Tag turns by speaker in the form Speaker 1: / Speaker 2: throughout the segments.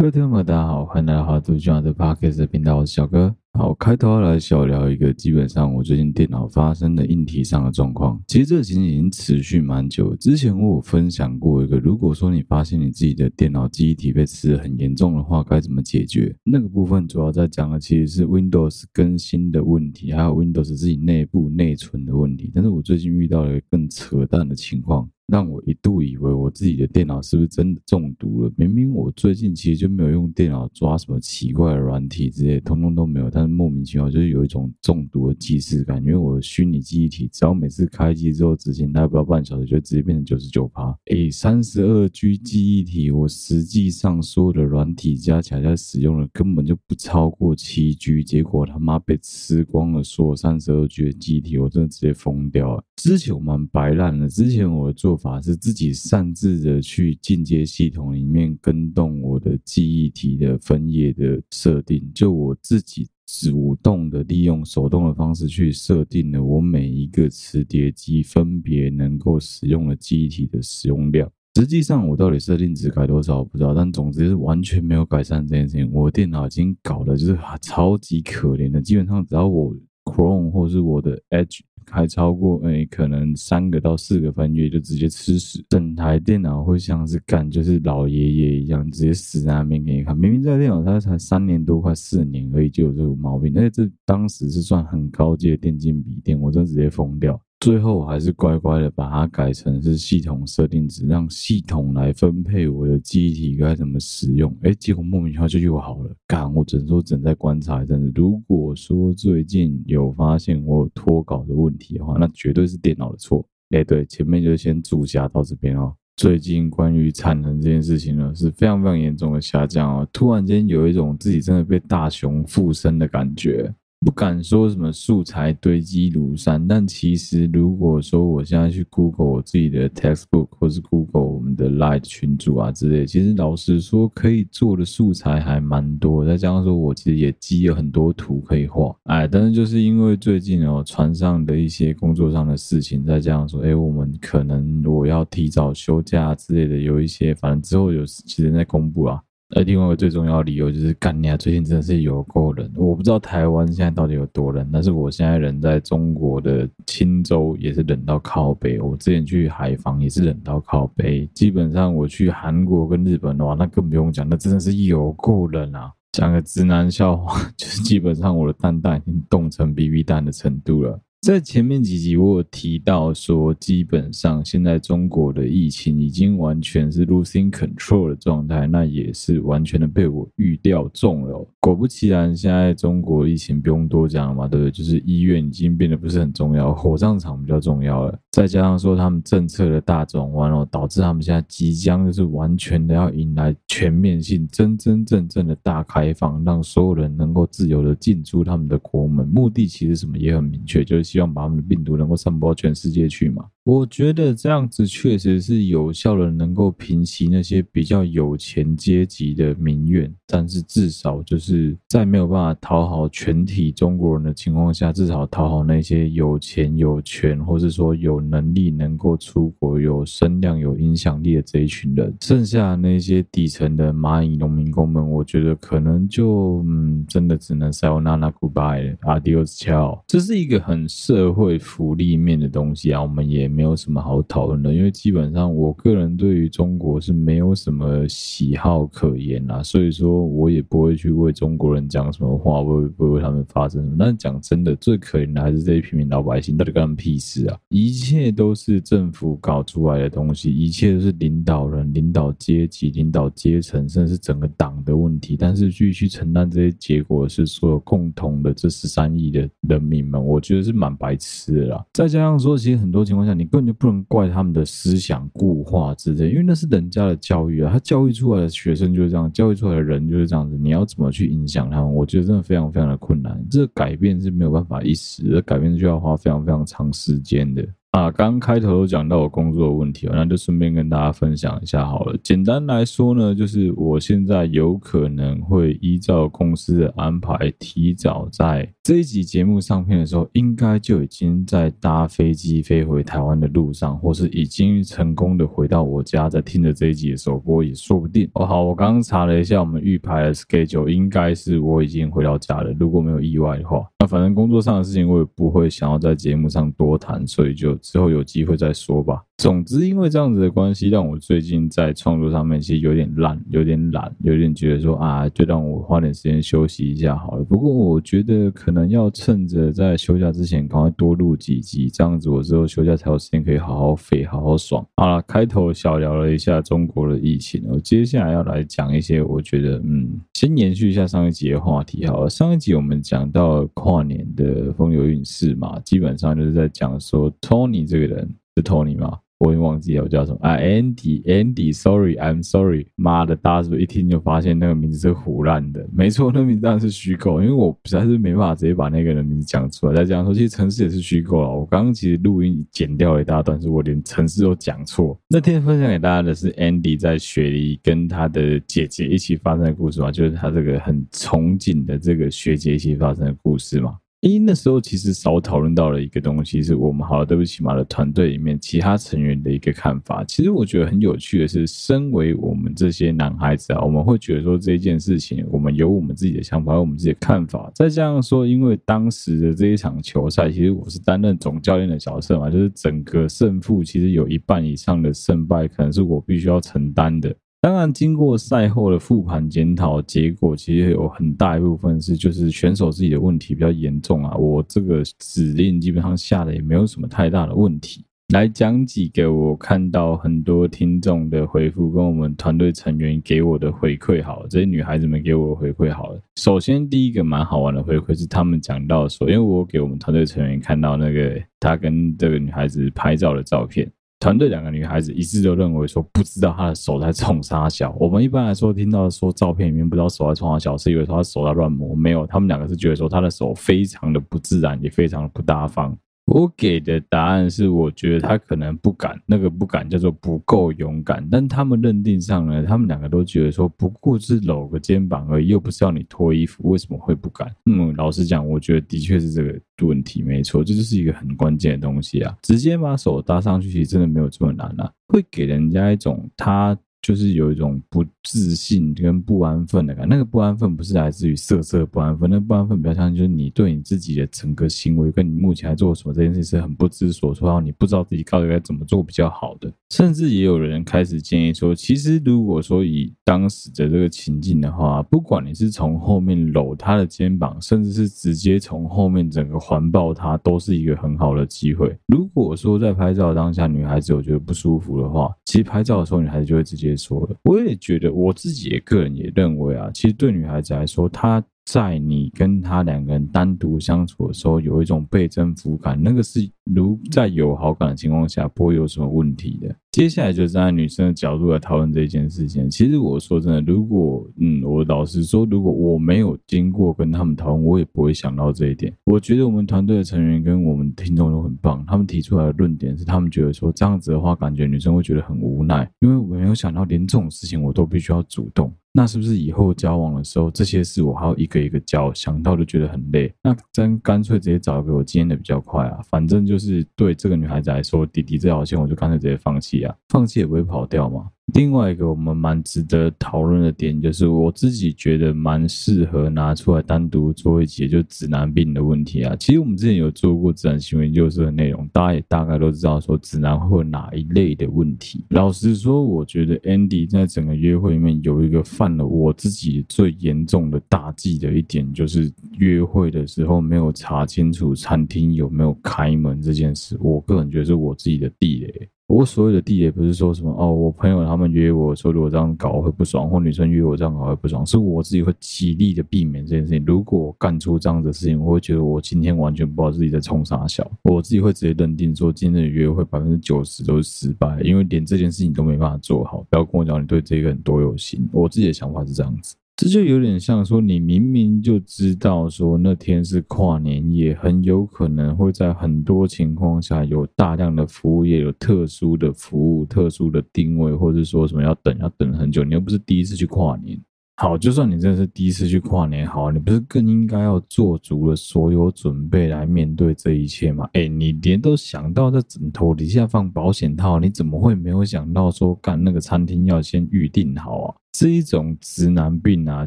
Speaker 1: 各位听众朋友，大家好，欢迎来到华都君的 Podcast 频道，我是小哥。好，开头来小聊一个，基本上我最近电脑发生的硬体上的状况。其实这个情形已经持续蛮久。之前我有分享过一个，如果说你发现你自己的电脑记忆体被吃得很严重的话，该怎么解决？那个部分主要在讲的其实是 Windows 更新的问题，还有 Windows 自己内部内存的问题。但是我最近遇到了一个更扯淡的情况。让我一度以为我自己的电脑是不是真的中毒了？明明我最近其实就没有用电脑抓什么奇怪的软体之类，通通都没有，但是莫名其妙就是有一种中毒的既视感。因为我的虚拟记忆体，只要每次开机之后执行，它不到半小时就直接变成九十九趴。诶，三十二 G 记忆体，我实际上所有的软体加起来在使用的根本就不超过七 G，结果他妈被吃光了所有三十二 G 的记忆体，我真的直接疯掉了。之前我蛮白烂的，之前我做法是自己擅自的去进阶系统里面跟动我的记忆体的分页的设定，就我自己主动的利用手动的方式去设定了我每一个磁碟机分别能够使用的记忆体的使用量。实际上我到底设定值改多少我不知道，但总之是完全没有改善这件事情。我电脑已经搞得就是超级可怜的，基本上只要我 Chrome 或是我的 Edge。还超过诶、可能三个到四个分月就直接吃屎，整台电脑会像是干就是老爷爷一样，直接死在那边给你看。明明这台电脑它才三年多，快四年而已，就有这个毛病。而且这当时是算很高阶的电竞笔电，我真直接疯掉。最后我还是乖乖的把它改成是系统设定值，让系统来分配我的记忆体该怎么使用。哎，结果莫名其妙就又好了。干，我只能说正在观察一阵子。如果说最近有发现我有脱稿的问题的话，那绝对是电脑的错。哎，对，前面就先注下到这边哦。最近关于产能这件事情呢，是非常非常严重的下降哦。突然间有一种自己真的被大雄附身的感觉。不敢说什么素材堆积如山，但其实如果说我现在去 Google 我自己的 textbook，或是 Google 我们的 Light 群组啊之类，其实老实说可以做的素材还蛮多。再加上说我其实也积了很多图可以画，哎，但是就是因为最近哦船上的一些工作上的事情，再加上说，哎，我们可能我要提早休假之类的，有一些，反正之后有其实在公布啊。而另外一个最重要理由就是，干你啊！最近真的是有够冷，我不知道台湾现在到底有多冷，但是我现在人在中国的青州也是冷到靠北。我之前去海防也是冷到靠北，基本上我去韩国跟日本的话，那更不用讲，那真的是有够冷啊！讲个直男笑话，就是基本上我的蛋蛋已经冻成 BB 蛋的程度了。在前面几集我有提到说，基本上现在中国的疫情已经完全是 losing control 的状态，那也是完全的被我预料中了。果不其然，现在中国疫情不用多讲了嘛，对不对？就是医院已经变得不是很重要，火葬场比较重要了。再加上说他们政策的大转弯哦，导致他们现在即将就是完全的要迎来全面性、真真正正的大开放，让所有人能够自由的进出他们的国门。目的其实什么也很明确，就是。希望把我们的病毒能够散播到全世界去嘛。我觉得这样子确实是有效的，能够平息那些比较有钱阶级的民怨。但是至少就是在没有办法讨好全体中国人的情况下，至少讨好那些有钱有权，或是说有能力能够出国、有声量、有影响力的这一群人。剩下那些底层的蚂蚁农民工们，我觉得可能就嗯，真的只能 sayonara goodbye，adios ciao。这是一个很社会福利面的东西啊，我们也没。有什么好讨论的，因为基本上我个人对于中国是没有什么喜好可言啦，所以说我也不会去为中国人讲什么话，不会不会为他们发声。但讲真的，最可怜的还是这些平民老百姓，到底干他们屁事啊？一切都是政府搞出来的东西，一切都是领导人、领导阶级、领导阶层，甚至是整个党的问题。但是去去承担这些结果是所有共同的这十三亿的人民们，我觉得是蛮白痴的啦。再加上说，其实很多情况下你。根本就不能怪他们的思想固化之类，因为那是人家的教育啊，他教育出来的学生就是这样，教育出来的人就是这样子。你要怎么去影响他们？我觉得真的非常非常的困难。这个改变是没有办法一时的，改变就要花非常非常长时间的。啊，刚刚开头都讲到我工作的问题，那就顺便跟大家分享一下好了。简单来说呢，就是我现在有可能会依照公司的安排，提早在这一集节目上片的时候，应该就已经在搭飞机飞回台湾的路上，或是已经成功的回到我家，在听着这一集的首播也说不定。哦，好，我刚刚查了一下我们预排的 schedule，应该是我已经回到家了，如果没有意外的话。那反正工作上的事情我也不会想要在节目上多谈，所以就之后有机会再说吧。总之，因为这样子的关系，让我最近在创作上面其实有点烂，有点懒，有点觉得说啊，就让我花点时间休息一下好了。不过我觉得可能要趁着在休假之前赶快多录几集，这样子我之后休假才有时间可以好好飞，好好爽。好了，开头小聊了一下中国的疫情，我接下来要来讲一些我觉得嗯，先延续一下上一集的话题好了。上一集我们讲到跨年的风流韵事嘛，基本上就是在讲说 Tony 这个人是 Tony 吗？我已经忘记了我叫什么啊，Andy，Andy，Sorry，I'm sorry，妈的，大家是不是一听就发现那个名字是胡烂的？没错，那名字当然是虚构，因为我实在是没办法直接把那个人名字讲出来。再这样说，其实城市也是虚构了。我刚刚其实录音剪掉了一大段，是我连城市都讲错。那天分享给大家的是 Andy 在雪梨跟他的姐姐一起发生的故事嘛，就是他这个很憧憬的这个学姐一起发生的故事嘛。因那时候其实少讨论到了一个东西，是我们好了，对不起嘛的团队里面其他成员的一个看法。其实我觉得很有趣的是，身为我们这些男孩子啊，我们会觉得说这件事情，我们有我们自己的想法，有我们自己的看法。再加上说，因为当时的这一场球赛，其实我是担任总教练的角色嘛，就是整个胜负其实有一半以上的胜败，可能是我必须要承担的。当然，经过赛后的复盘检讨，结果其实有很大一部分是就是选手自己的问题比较严重啊。我这个指令基本上下的也没有什么太大的问题。来讲几个我看到很多听众的回复，跟我们团队成员给我的回馈。好了，这些女孩子们给我的回馈。好了，首先第一个蛮好玩的回馈是他们讲到说，因为我给我们团队成员看到那个他跟这个女孩子拍照的照片。团队两个女孩子一致都认为说，不知道她的手在冲啥小。我们一般来说听到说照片里面不知道手在冲啥小，是以为说她手在乱摸。没有，他们两个是觉得说她的手非常的不自然，也非常的不大方。我给的答案是，我觉得他可能不敢，那个不敢叫做不够勇敢。但他们认定上呢，他们两个都觉得说，不过是搂个肩膀而已，又不是要你脱衣服，为什么会不敢？嗯，老实讲，我觉得的确是这个问题，没错，这就是一个很关键的东西啊。直接把手搭上去，其实真的没有这么难啊，会给人家一种他。就是有一种不自信跟不安分的感觉，那个不安分不是来自于色色不安分，那不安分比较像就是你对你自己的整个行为跟你目前在做什么这件事是很不知所措，然后你不知道自己到底该怎么做比较好的。甚至也有人开始建议说，其实如果说以当时的这个情境的话，不管你是从后面搂他的肩膀，甚至是直接从后面整个环抱他，都是一个很好的机会。如果说在拍照当下女孩子有觉得不舒服的话，其实拍照的时候女孩子就会直接。说了，我也觉得，我自己也个人也认为啊，其实对女孩子来说，她。在你跟她两个人单独相处的时候，有一种被征服感，那个是如在有好感的情况下不会有什么问题的。接下来就站在女生的角度来讨论这件事情。其实我说真的，如果嗯，我老实说，如果我没有经过跟他们讨论，我也不会想到这一点。我觉得我们团队的成员跟我们听众都很棒，他们提出来的论点是，他们觉得说这样子的话，感觉女生会觉得很无奈，因为我没有想到连这种事情我都必须要主动。那是不是以后交往的时候，这些事我还要一个一个教，想到就觉得很累？那真干脆直接找一个我经验的比较快啊！反正就是对这个女孩子来说，弟弟这条线我就干脆直接放弃放弃也不会跑掉嘛。另外一个我们蛮值得讨论的点，就是我自己觉得蛮适合拿出来单独做一集，就指南病的问题啊。其实我们之前有做过直男行为研究社的内容，大家也大概都知道说指南会有哪一类的问题。老实说，我觉得 Andy 在整个约会里面有一个犯了我自己最严重的大忌的一点，就是约会的时候没有查清楚餐厅有没有开门这件事。我个人觉得是我自己的地雷。我所谓的地雷不是说什么哦，我朋友他们约我说如果这样搞会不爽，或女生约我这样搞会不爽，是我自己会极力的避免这件事情。如果我干出这样的事情，我会觉得我今天完全不知道自己在冲啥小，我自己会直接认定说今天的约会百分之九十都是失败，因为连这件事情都没办法做好。不要跟我讲你对这个人多有心，我自己的想法是这样子。这就有点像说，你明明就知道说那天是跨年夜，很有可能会在很多情况下有大量的服务业有特殊的服务、特殊的定位，或者说什么要等要等很久，你又不是第一次去跨年。好，就算你真的是第一次去跨年，好，你不是更应该要做足了所有准备来面对这一切吗？哎，你连都想到在枕头底下放保险套，你怎么会没有想到说干那个餐厅要先预定好啊？是一种直男病啊！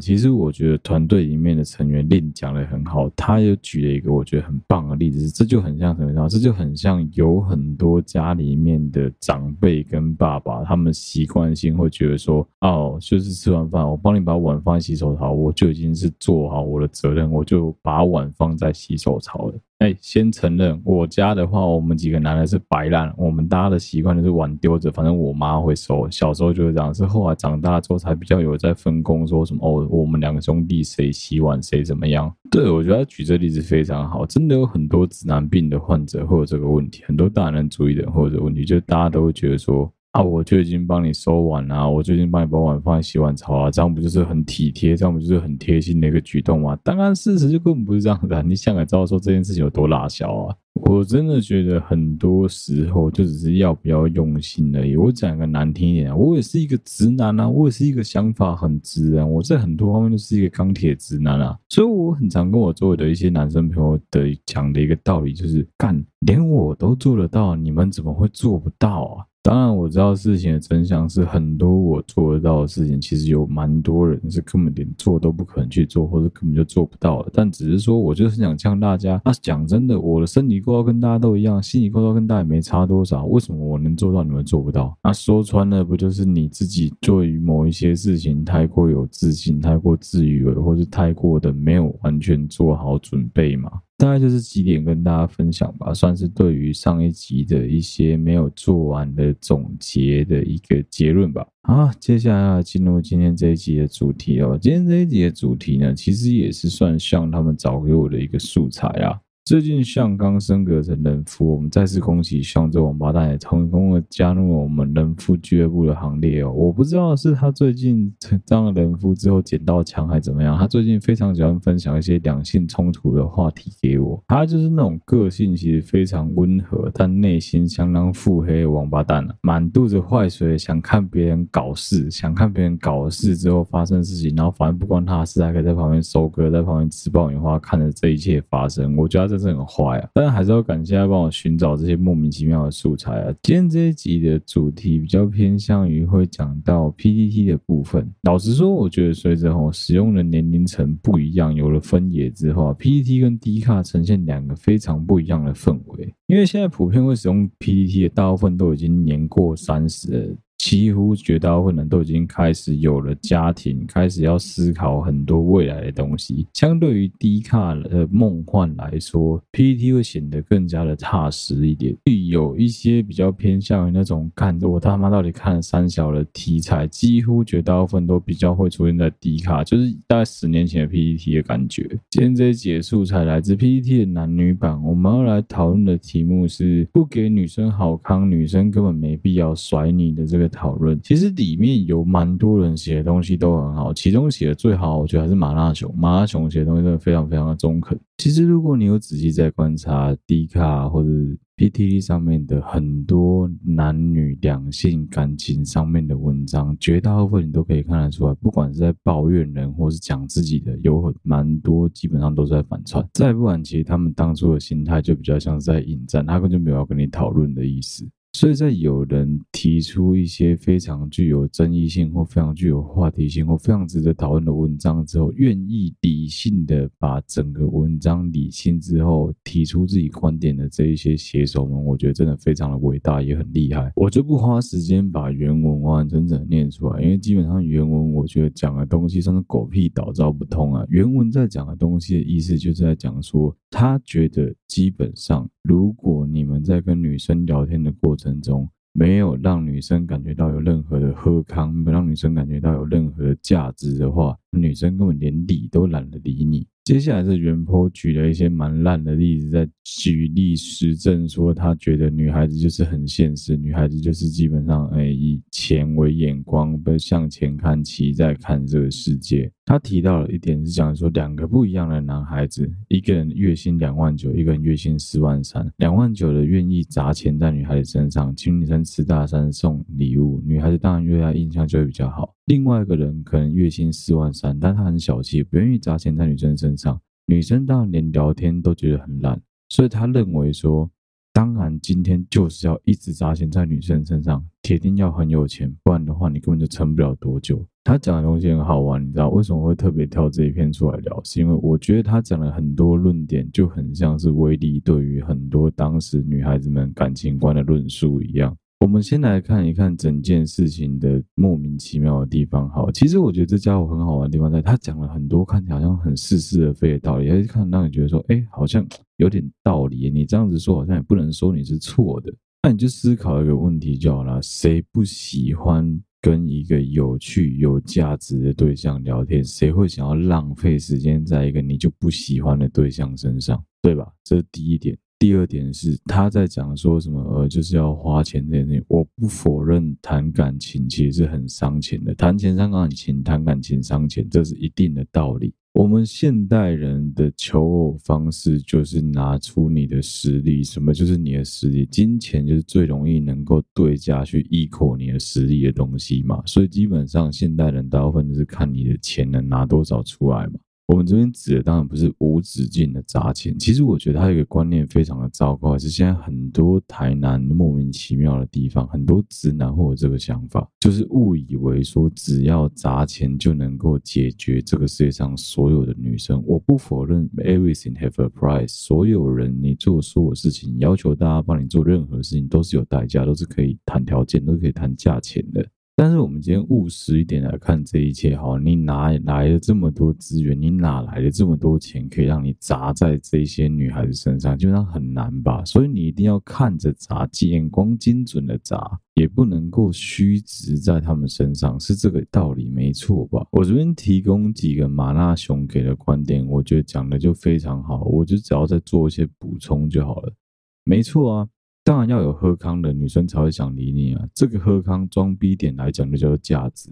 Speaker 1: 其实我觉得团队里面的成员令讲得很好，他又举了一个我觉得很棒的例子，这就很像什么？这就很像有很多家里面的长辈跟爸爸，他们习惯性会觉得说，哦，就是吃完饭，我帮你把碗放在洗手槽，我就已经是做好我的责任，我就把碗放在洗手槽了。哎，先承认我家的话，我们几个男的是摆烂，我们大家的习惯就是碗丢着，反正我妈会收。小时候就是这样，是后来长大之后才比较有在分工，说什么哦，我们两个兄弟谁洗碗谁怎么样。对，我觉得举这例子非常好，真的有很多直男病的患者会有这个问题，很多大男人主义的人会有这个问题，就大家都会觉得说。啊，我就已经帮你收碗了，我最近帮你把碗放在洗碗槽啊，这样不就是很体贴，这样不就是很贴心的一个举动吗？当然，事实就根本不是这样的。你想也知道说这件事情有多拉小啊！我真的觉得很多时候就只是要不要用心而已。我讲个难听一点，我也是一个直男啊，我也是一个想法很直啊，我在很多方面都是一个钢铁直男啊，所以我很常跟我周围的一些男生朋友的讲的一个道理就是：干，连我都做得到，你们怎么会做不到啊？当然，我知道事情的真相是很多我做得到的事情，其实有蛮多人是根本连做都不可能去做，或者根本就做不到了。但只是说，我就是想呛大家。那讲真的，我的身体构造跟大家都一样，心理构造跟大家也没差多少。为什么我能做到，你们做不到？那说穿了，不就是你自己对于某一些事情太过有自信，太过自以为，或是太过的没有完全做好准备吗？大概就是几点跟大家分享吧，算是对于上一集的一些没有做完的总结的一个结论吧。好，接下来要进入今天这一集的主题哦。今天这一集的主题呢，其实也是算像他们找给我的一个素材啊。最近象刚升格成人夫，我们再次恭喜象这王八蛋也成功的加入了我们人夫俱乐部的行列哦。我不知道是他最近当了人夫之后捡到枪还怎么样，他最近非常喜欢分享一些两性冲突的话题给我。他就是那种个性其实非常温和，但内心相当腹黑的王八蛋啊，满肚子坏水，想看别人搞事，想看别人搞事之后发生事情，然后反正不关他的事，还可以在旁边收割，在旁边吃爆米花，看着这一切发生。我觉得。真是很坏啊！但还是要感谢他帮我寻找这些莫名其妙的素材啊。今天这一集的主题比较偏向于会讲到 PTT 的部分。老实说，我觉得随着我使用的年龄层不一样，有了分野之后啊，PTT 跟 D 卡呈现两个非常不一样的氛围。因为现在普遍会使用 PTT 的大部分都已经年过三十了。几乎绝大部分人都已经开始有了家庭，开始要思考很多未来的东西。相对于低卡的梦幻来说，PPT 会显得更加的踏实一点。有一些比较偏向于那种看我他妈到底看三小的题材，几乎绝大部分都比较会出现在低卡，就是大概十年前的 PPT 的感觉。今天这一节素材来自 PPT 的男女版，我们要来讨论的题目是不给女生好康，女生根本没必要甩你的这个。讨论其实里面有蛮多人写的东西都很好，其中写的最好，我觉得还是马拉熊。马拉熊写的东西真的非常非常的中肯。其实如果你有仔细在观察 D 卡或者 PTT 上面的很多男女两性感情上面的文章，绝大部分你都可以看得出来，不管是在抱怨人或是讲自己的，有很蛮多基本上都是在反串。再不然，其实他们当初的心态就比较像是在引战，他根本就没有要跟你讨论的意思。所以在有人提出一些非常具有争议性或非常具有话题性或非常值得讨论的文章之后，愿意理性的把整个文章理清之后，提出自己观点的这一些写手们，我觉得真的非常的伟大，也很厉害。我就不花时间把原文完完整整念出来，因为基本上原文我觉得讲的东西算是狗屁倒灶不通啊。原文在讲的东西的意思就是在讲说，他觉得基本上，如果你们在跟女生聊天的过程，中没有让女生感觉到有任何的喝康，没有让女生感觉到有任何的价值的话，女生根本连理都懒得理你。接下来是原坡举了一些蛮烂的例子，在举例实证说，他觉得女孩子就是很现实，女孩子就是基本上哎以钱为眼光，不向前看齐，在看这个世界。他提到了一点是讲说，两个不一样的男孩子，一个人月薪两万九，一个人月薪四万三。两万九的愿意砸钱在女孩子身上，请女生吃大餐送礼物，女孩子当然对他印象就会比较好。另外一个人可能月薪四万三，但他很小气，不愿意砸钱在女生身上，女生当然连聊天都觉得很烂，所以他认为说。当然，今天就是要一直砸钱在女生身上，铁定要很有钱，不然的话你根本就撑不了多久。他讲的东西很好玩，你知道为什么会特别挑这一篇出来聊？是因为我觉得他讲了很多论点，就很像是威力对于很多当时女孩子们感情观的论述一样。我们先来看一看整件事情的莫名其妙的地方。好，其实我觉得这家伙很好玩的地方在，他讲了很多看起来好像很似是而非的道理，而且看让你觉得说，哎，好像有点道理。你这样子说，好像也不能说你是错的。那你就思考一个问题就好了：谁不喜欢跟一个有趣、有价值的对象聊天？谁会想要浪费时间在一个你就不喜欢的对象身上？对吧？这是第一点。第二点是他在讲说什么，呃，就是要花钱这件事情。我不否认谈感情其实是很伤钱的，谈钱伤感情，谈感情伤钱，这是一定的道理。我们现代人的求偶方式就是拿出你的实力，什么就是你的实力，金钱就是最容易能够对价去 equal 你的实力的东西嘛。所以基本上现代人大部分都是看你的钱能拿多少出来嘛。我们这边指的当然不是无止境的砸钱，其实我觉得他有一个观念非常的糟糕，是现在很多台南莫名其妙的地方，很多直男会有这个想法，就是误以为说只要砸钱就能够解决这个世界上所有的女生。我不否认 everything have a price，所有人你做所有事情，要求大家帮你做任何事情都是有代价，都是可以谈条件，都可以谈价钱的。但是我们今天务实一点来看这一切，哈，你哪来了这么多资源？你哪来了这么多钱可以让你砸在这些女孩子身上？基本上很难吧。所以你一定要看着砸，眼光精准的砸，也不能够虚掷在他们身上，是这个道理没错吧？我这边提供几个马纳熊给的观点，我觉得讲的就非常好，我就只要再做一些补充就好了。没错啊。当然要有喝康的女生才会想理你啊！这个喝康装逼点来讲，就叫做价值。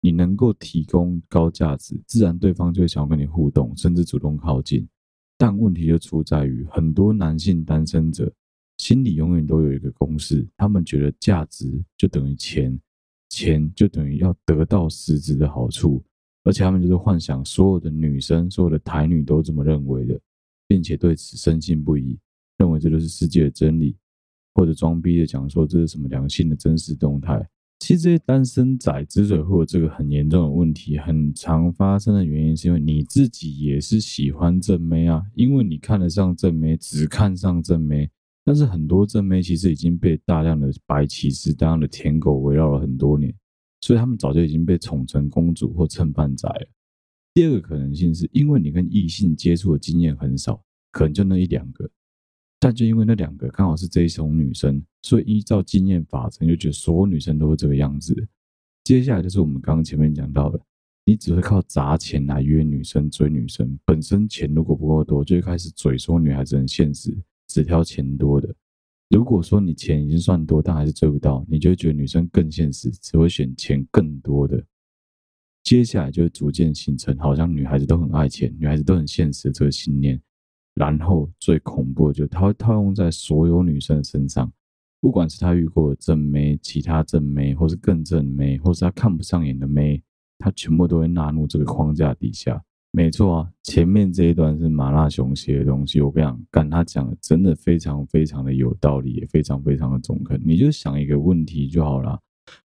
Speaker 1: 你能够提供高价值，自然对方就会想要跟你互动，甚至主动靠近。但问题就出在于，很多男性单身者心里永远都有一个公式，他们觉得价值就等于钱，钱就等于要得到实质的好处，而且他们就是幻想所有的女生、所有的台女都这么认为的，并且对此深信不疑，认为这就是世界的真理。或者装逼的讲说，这是什么良性的真实动态？其实这些单身仔之所以会有这个很严重的问题，很常发生的原因是因为你自己也是喜欢正妹啊，因为你看得上正妹，只看上正妹。但是很多正妹其实已经被大量的白骑士、大量的舔狗围绕了很多年，所以他们早就已经被宠成公主或蹭饭仔了。第二个可能性是因为你跟异性接触的经验很少，可能就那一两个。但就因为那两个刚好是这一种女生，所以依照经验法则，就觉得所有女生都是这个样子。接下来就是我们刚刚前面讲到的，你只会靠砸钱来约女生、追女生。本身钱如果不够多，就会开始嘴说女孩子很现实，只挑钱多的。如果说你钱已经算多，但还是追不到，你就会觉得女生更现实，只会选钱更多的。接下来就会逐渐形成，好像女孩子都很爱钱，女孩子都很现实的这个信念。然后最恐怖的就是，他会套用在所有女生身上，不管是他遇过的正妹、其他正妹，或是更正妹，或是他看不上眼的妹，他全部都会纳入这个框架底下。没错啊，前面这一段是麻辣熊写的东西，我跟你讲，干他讲的真的非常非常的有道理，也非常非常的中肯。你就想一个问题就好了，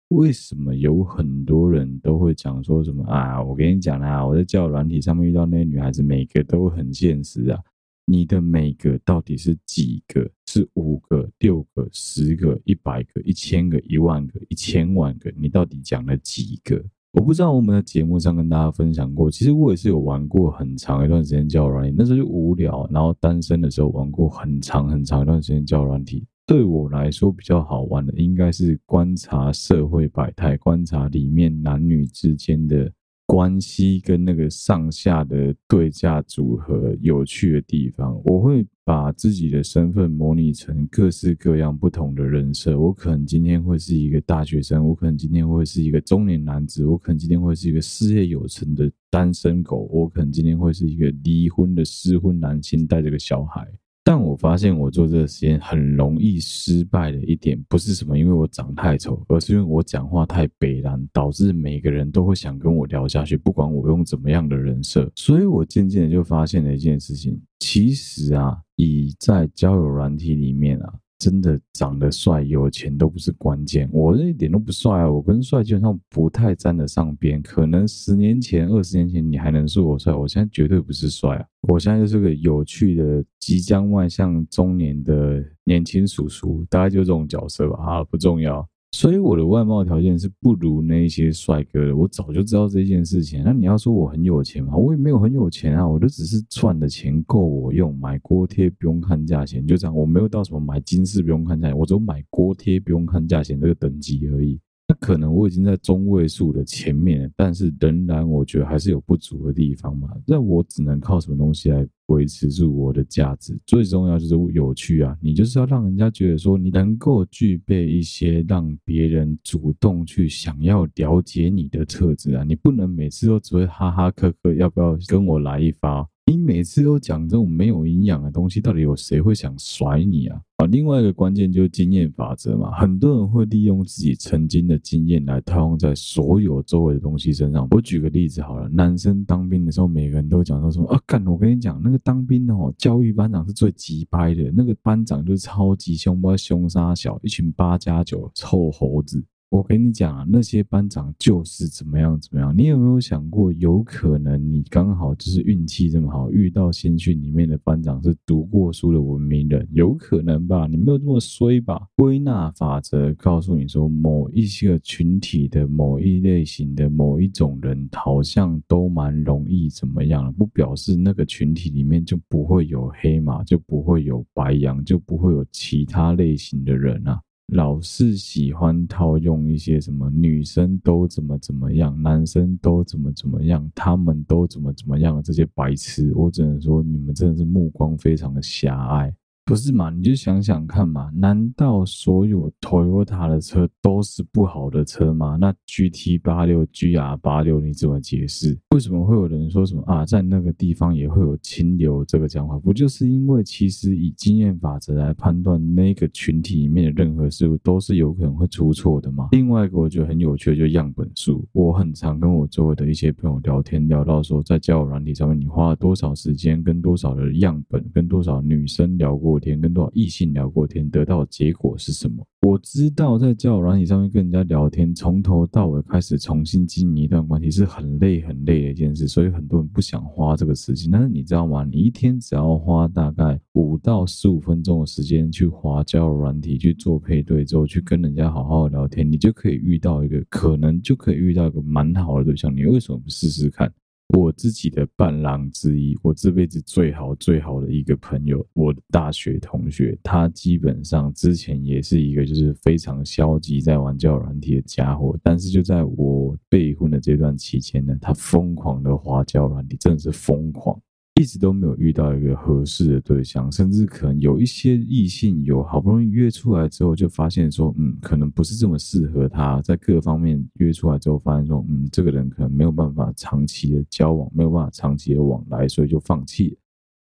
Speaker 1: 为什么有很多人都会讲说什么啊？我跟你讲啊，我在交友软体上面遇到那些女孩子，每个都很现实啊。你的每个到底是几个？是五个、六个、十个、一百个、一千个、一万个、一千万个？你到底讲了几个？我不知道我们的节目上跟大家分享过。其实我也是有玩过很长一段时间交友软体，那时候就无聊，然后单身的时候玩过很长很长一段时间交友软体。对我来说比较好玩的，应该是观察社会百态，观察里面男女之间的。关系跟那个上下的对价组合有趣的地方，我会把自己的身份模拟成各式各样不同的人设。我可能今天会是一个大学生，我可能今天会是一个中年男子，我可能今天会是一个事业有成的单身狗，我可能今天会是一个离婚的失婚男性带着个小孩。但我发现我做这个实验很容易失败的一点，不是什么因为我长太丑，而是因为我讲话太北烂，导致每个人都会想跟我聊下去，不管我用怎么样的人设。所以我渐渐的就发现了一件事情，其实啊，以在交友软体里面啊。真的长得帅、有钱都不是关键，我这一点都不帅啊！我跟帅基本上不太沾得上边。可能十年前、二十年前你还能说我帅，我现在绝对不是帅啊！我现在就是个有趣的、即将迈向中年的年轻叔叔，大概就这种角色吧。啊，不重要。所以我的外貌条件是不如那些帅哥的，我早就知道这件事情。那你要说我很有钱吗？我也没有很有钱啊，我都只是赚的钱够我用，买锅贴不用看价钱，就这样。我没有到什么买金饰不用看价钱，我只有买锅贴不用看价钱这个等级而已。那可能我已经在中位数的前面，但是仍然我觉得还是有不足的地方嘛。那我只能靠什么东西来维持住我的价值？最重要就是有趣啊！你就是要让人家觉得说你能够具备一些让别人主动去想要了解你的特质啊！你不能每次都只会哈哈呵呵，要不要跟我来一发？你每次都讲这种没有营养的东西，到底有谁会想甩你啊？另外一个关键就是经验法则嘛。很多人会利用自己曾经的经验来套用在所有周围的东西身上。我举个例子好了，男生当兵的时候，每个人都讲到说啊，干，我跟你讲，那个当兵的哦，教育班长是最急掰的，那个班长就是超级凶，不知道凶杀小，一群八加九臭猴子。我跟你讲啊，那些班长就是怎么样怎么样。你有没有想过，有可能你刚好就是运气这么好，遇到新训里面的班长是读过书的文明人？有可能吧？你没有这么衰吧？归纳法则告诉你说，某一些群体的某一类型的某一种人，好像都蛮容易怎么样，不表示那个群体里面就不会有黑马，就不会有白羊，就不会有其他类型的人啊。老是喜欢套用一些什么女生都怎么怎么样，男生都怎么怎么样，他们都怎么怎么样这些白痴，我只能说你们真的是目光非常的狭隘。不是嘛？你就想想看嘛，难道所有 Toyota 的车都是不好的车吗？那 GT 八六、GR 八六你怎么解释？为什么会有人说什么啊，在那个地方也会有清流这个讲法？不就是因为其实以经验法则来判断那个群体里面的任何事物都是有可能会出错的吗？另外一个我觉得很有趣的就是样本数，我很常跟我周围的一些朋友聊天，聊到说在交友软体上面你花了多少时间，跟多少的样本，跟多少女生聊过。天跟多少异性聊过天，得到的结果是什么？我知道在交友软体上面跟人家聊天，从头到尾开始重新经营一段关系是很累很累的一件事，所以很多人不想花这个时间。但是你知道吗？你一天只要花大概五到十五分钟的时间去滑交友软体去做配对之后，去跟人家好好聊天，你就可以遇到一个可能就可以遇到一个蛮好的对象。你为什么不试试看？我自己的伴郎之一，我这辈子最好最好的一个朋友，我的大学同学，他基本上之前也是一个就是非常消极在玩交友软体的家伙，但是就在我备婚的这段期间呢，他疯狂的滑交软体，真的是疯狂。一直都没有遇到一个合适的对象，甚至可能有一些异性有好不容易约出来之后，就发现说，嗯，可能不是这么适合他，在各方面约出来之后，发现说，嗯，这个人可能没有办法长期的交往，没有办法长期的往来，所以就放弃了。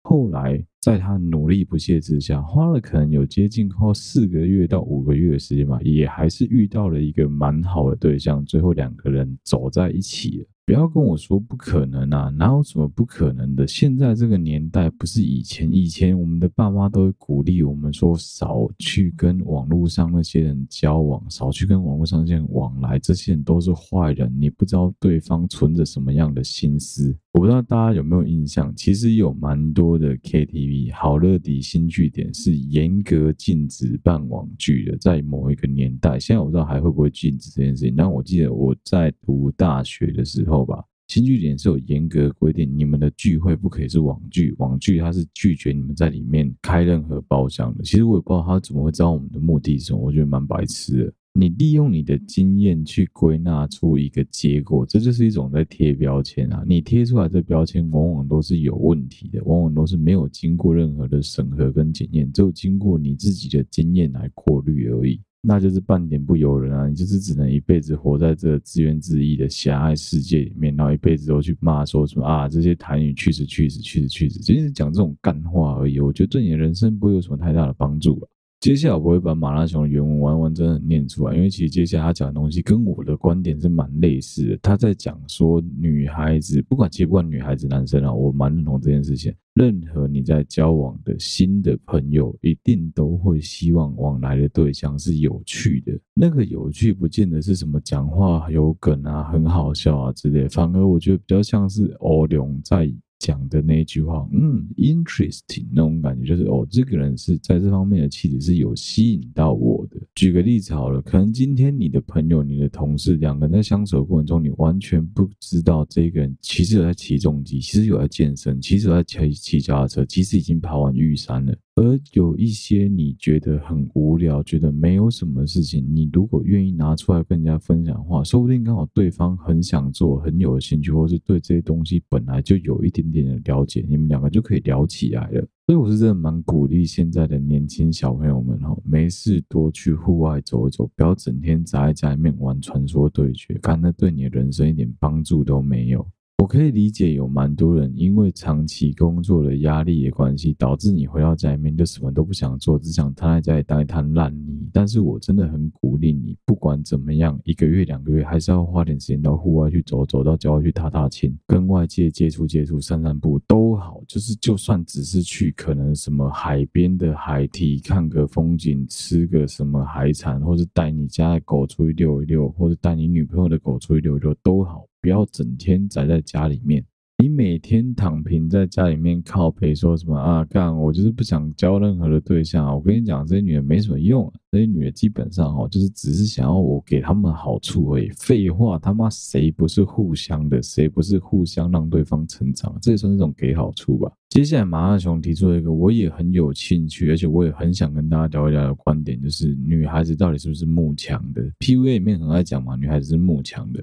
Speaker 1: 后来在他努力不懈之下，花了可能有接近靠四个月到五个月的时间吧，也还是遇到了一个蛮好的对象，最后两个人走在一起了。不要跟我说不可能啊，哪有什么不可能的？现在这个年代不是以前，以前我们的爸妈都会鼓励我们说，少去跟网络上那些人交往，少去跟网络上那些人往来，这些人都是坏人，你不知道对方存着什么样的心思。我不知道大家有没有印象，其实有蛮多的 KTV 好乐迪新据点是严格禁止办网剧的，在某一个年代，现在我不知道还会不会禁止这件事情，但我记得我在读大学的时候。吧，新据点是有严格规定，你们的聚会不可以是网剧，网剧它是拒绝你们在里面开任何包厢的。其实我也不知道他怎么会知道我们的目的是什么，我觉得蛮白痴的。你利用你的经验去归纳出一个结果，这就是一种在贴标签啊！你贴出来的标签往往都是有问题的，往往都是没有经过任何的审核跟检验，只有经过你自己的经验来过滤而已。那就是半点不由人啊！你就是只能一辈子活在这自怨自艾的狭隘世界里面，然后一辈子都去骂说什么啊，这些台语去死去死去死去死，仅仅是讲这种干话而已。我觉得对你的人生不会有什么太大的帮助啊。接下来我会把马拉松的原文完完整整念出来，因为其实接下来他讲的东西跟我的观点是蛮类似的。他在讲说，女孩子不管，其实不管女孩子男生啊，我蛮认同这件事情。任何你在交往的新的朋友，一定都会希望往来的对象是有趣的。那个有趣不见得是什么讲话有梗啊、很好笑啊之类，反而我觉得比较像是欧龙在。讲的那一句话，嗯，interesting 那种感觉就是哦，这个人是在这方面的气质是有吸引到我的。举个例子好了，可能今天你的朋友、你的同事两个人在相处的过程中，你完全不知道这个人其实有在骑重机，其实有在健身，其实有在骑骑脚踏车，其实已经爬完玉山了。而有一些你觉得很无聊，觉得没有什么事情，你如果愿意拿出来跟人家分享的话，说不定刚好对方很想做，很有兴趣，或是对这些东西本来就有一点点的了解，你们两个就可以聊起来了。所以我是真的蛮鼓励现在的年轻小朋友们哈，没事多去户外走一走，不要整天宅在家里面玩传说对决，看那对你的人生一点帮助都没有。我可以理解有蛮多人因为长期工作的压力的关系，导致你回到家里面就什么都不想做，只想瘫在家里当一滩烂泥。但是我真的很鼓励你，不管怎么样，一个月两个月还是要花点时间到户外去走走，到郊外去踏踏青，跟外界接触接触，散散步都好。就是就算只是去可能什么海边的海堤看个风景，吃个什么海产，或是带你家的狗出去遛一遛，或者带你女朋友的狗出去遛一遛都好。不要整天宅在家里面，你每天躺平在家里面靠背说什么啊？干，我就是不想交任何的对象啊！我跟你讲，这些女人没什么用啊，这些女人基本上哦，就是只是想要我给他们好处而已。废话，他妈谁不是互相的？谁不是互相让对方成长？这也算是一种给好处吧。接下来，马大雄提出了一个我也很有兴趣，而且我也很想跟大家聊一聊的观点，就是女孩子到底是不是慕强的？PUA 里面很爱讲嘛，女孩子是慕强的。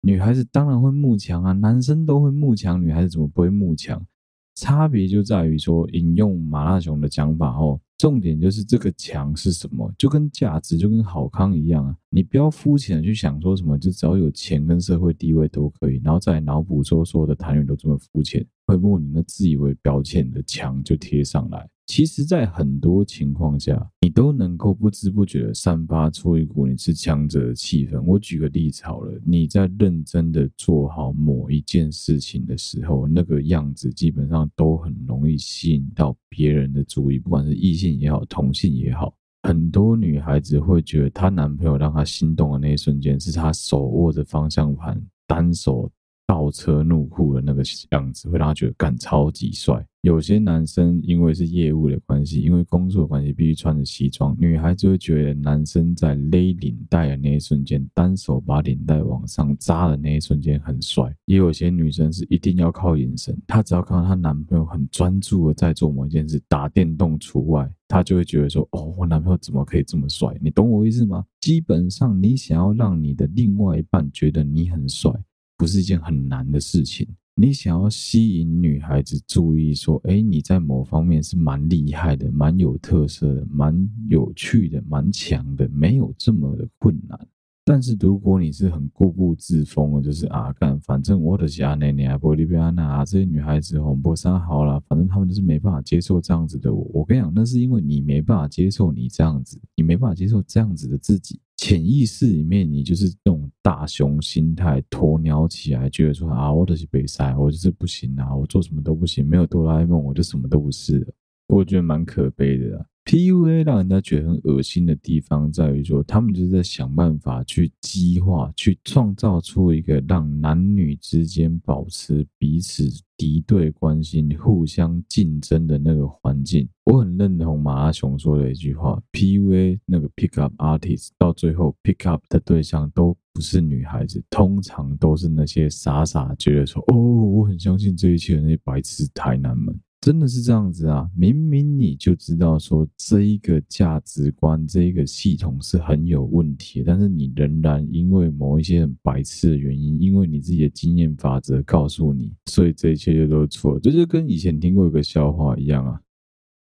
Speaker 1: 女孩子当然会慕强啊，男生都会慕强，女孩子怎么不会慕强？差别就在于说，引用马拉松的讲法哦，重点就是这个强是什么，就跟价值，就跟好康一样啊。你不要肤浅的去想说什么，就只要有钱跟社会地位都可以，然后再脑补说所有的谈女都这么肤浅，会慕你那自以为标签的强就贴上来。其实，在很多情况下，你都能够不知不觉地散发出一股你是强者的气氛。我举个例子好了，你在认真的做好某一件事情的时候，那个样子基本上都很容易吸引到别人的注意，不管是异性也好，同性也好。很多女孩子会觉得，她男朋友让她心动的那一瞬间，是她手握着方向盘，单手。倒车入库的那个样子，会让他觉得干超级帅。有些男生因为是业务的关系，因为工作的关系，必须穿着西装。女孩子会觉得男生在勒领带的那一瞬间，单手把领带往上扎的那一瞬间很帅。也有些女生是一定要靠眼神，她只要看到她男朋友很专注的在做某一件事，打电动除外，她就会觉得说：“哦，我男朋友怎么可以这么帅？”你懂我意思吗？基本上，你想要让你的另外一半觉得你很帅。不是一件很难的事情。你想要吸引女孩子注意，说：“哎，你在某方面是蛮厉害的，蛮有特色的，蛮有趣的，蛮强的，没有这么的困难。”但是如果你是很固步自封的，就是啊干，反正我的家内内啊，玻利比亚娜这些女孩子红波沙好了，反正他们就是没办法接受这样子的我。我跟你讲，那是因为你没办法接受你这样子，你没办法接受这样子的自己。潜意识里面，你就是那种大雄心态，鸵鸟起来，觉得说啊，我的是被塞，我就是不行啊，我做什么都不行，没有哆啦 A 梦，我就什么都不是。我觉得蛮可悲的。PUA 让人家觉得很恶心的地方在于说，他们就是在想办法去激化、去创造出一个让男女之间保持彼此敌对关系、互相竞争的那个环境。我很认同马拉松说的一句话：PUA 那个 pick up artist 到最后 pick up 的对象都不是女孩子，通常都是那些傻傻觉得说哦，我很相信这一切的那些白痴台男们。真的是这样子啊！明明你就知道说这一个价值观、这一个系统是很有问题，但是你仍然因为某一些很白痴的原因，因为你自己的经验法则告诉你，所以这一切就都是错。这就跟以前听过一个笑话一样啊。